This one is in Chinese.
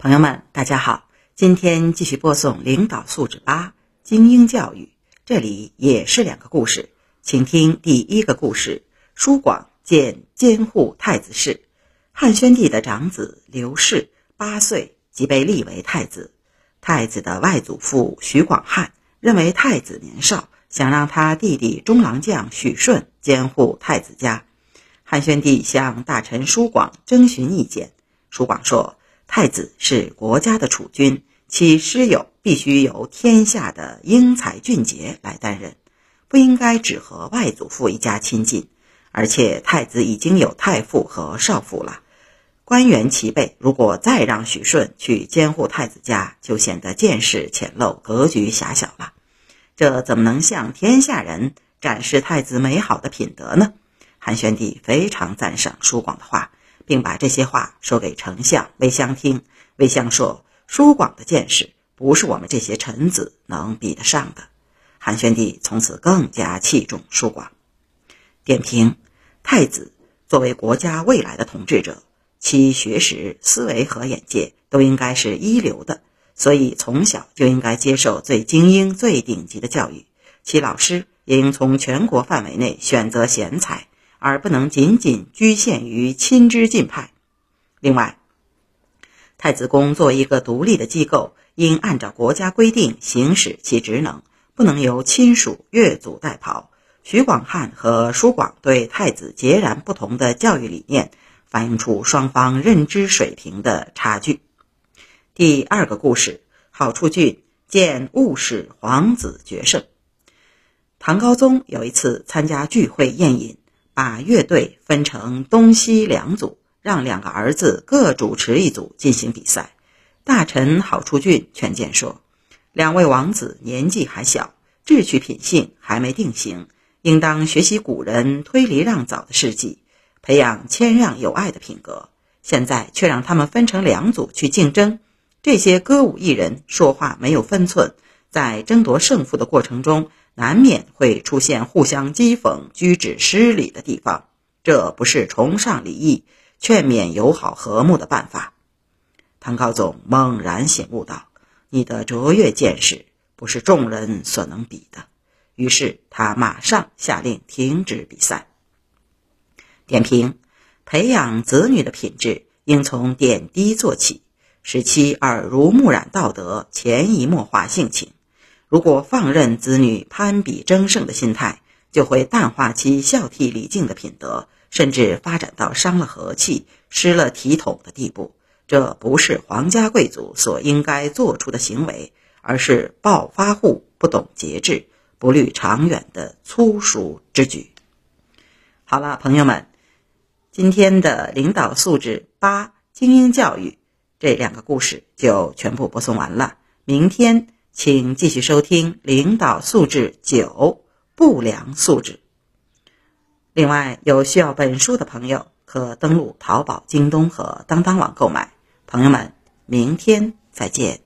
朋友们，大家好，今天继续播送领导素质八精英教育，这里也是两个故事，请听第一个故事：舒广见监护太子氏。汉宣帝的长子刘氏八岁即被立为太子，太子的外祖父徐广汉认为太子年少，想让他弟弟中郎将许顺监护太子家。汉宣帝向大臣舒广征询意见，舒广说。太子是国家的储君，其师友必须由天下的英才俊杰来担任，不应该只和外祖父一家亲近。而且太子已经有太傅和少傅了，官员齐备。如果再让许顺去监护太子家，就显得见识浅陋，格局狭小了。这怎么能向天下人展示太子美好的品德呢？汉宣帝非常赞赏舒广的话。并把这些话说给丞相魏相听。魏相说：“舒广的见识不是我们这些臣子能比得上的。”汉宣帝从此更加器重舒广。点评：太子作为国家未来的统治者，其学识、思维和眼界都应该是一流的，所以从小就应该接受最精英、最顶级的教育。其老师也应从全国范围内选择贤才。而不能仅仅局限于亲支近派。另外，太子宫作为一个独立的机构，应按照国家规定行使其职能，不能由亲属越俎代庖。徐广汉和舒广对太子截然不同的教育理念，反映出双方认知水平的差距。第二个故事：郝处俊见务使皇子决胜。唐高宗有一次参加聚会宴饮。把乐队分成东西两组，让两个儿子各主持一组进行比赛。大臣郝初俊劝谏说：“两位王子年纪还小，志趣品性还没定型，应当学习古人推礼让早的事迹，培养谦让有爱的品格。现在却让他们分成两组去竞争，这些歌舞艺人说话没有分寸，在争夺胜负的过程中。”难免会出现互相讥讽、举止失礼的地方，这不是崇尚礼义、劝勉友好和睦的办法。唐高宗猛然醒悟道：“你的卓越见识不是众人所能比的。”于是他马上下令停止比赛。点评：培养子女的品质应从点滴做起，使其耳濡目染道德，潜移默化性情。如果放任子女攀比争胜的心态，就会淡化其孝悌礼敬的品德，甚至发展到伤了和气、失了体统的地步。这不是皇家贵族所应该做出的行为，而是暴发户不懂节制、不虑长远的粗俗之举。好了，朋友们，今天的领导素质八、精英教育这两个故事就全部播送完了。明天。请继续收听领导素质九不良素质。另外，有需要本书的朋友，可登录淘宝、京东和当当网购买。朋友们，明天再见。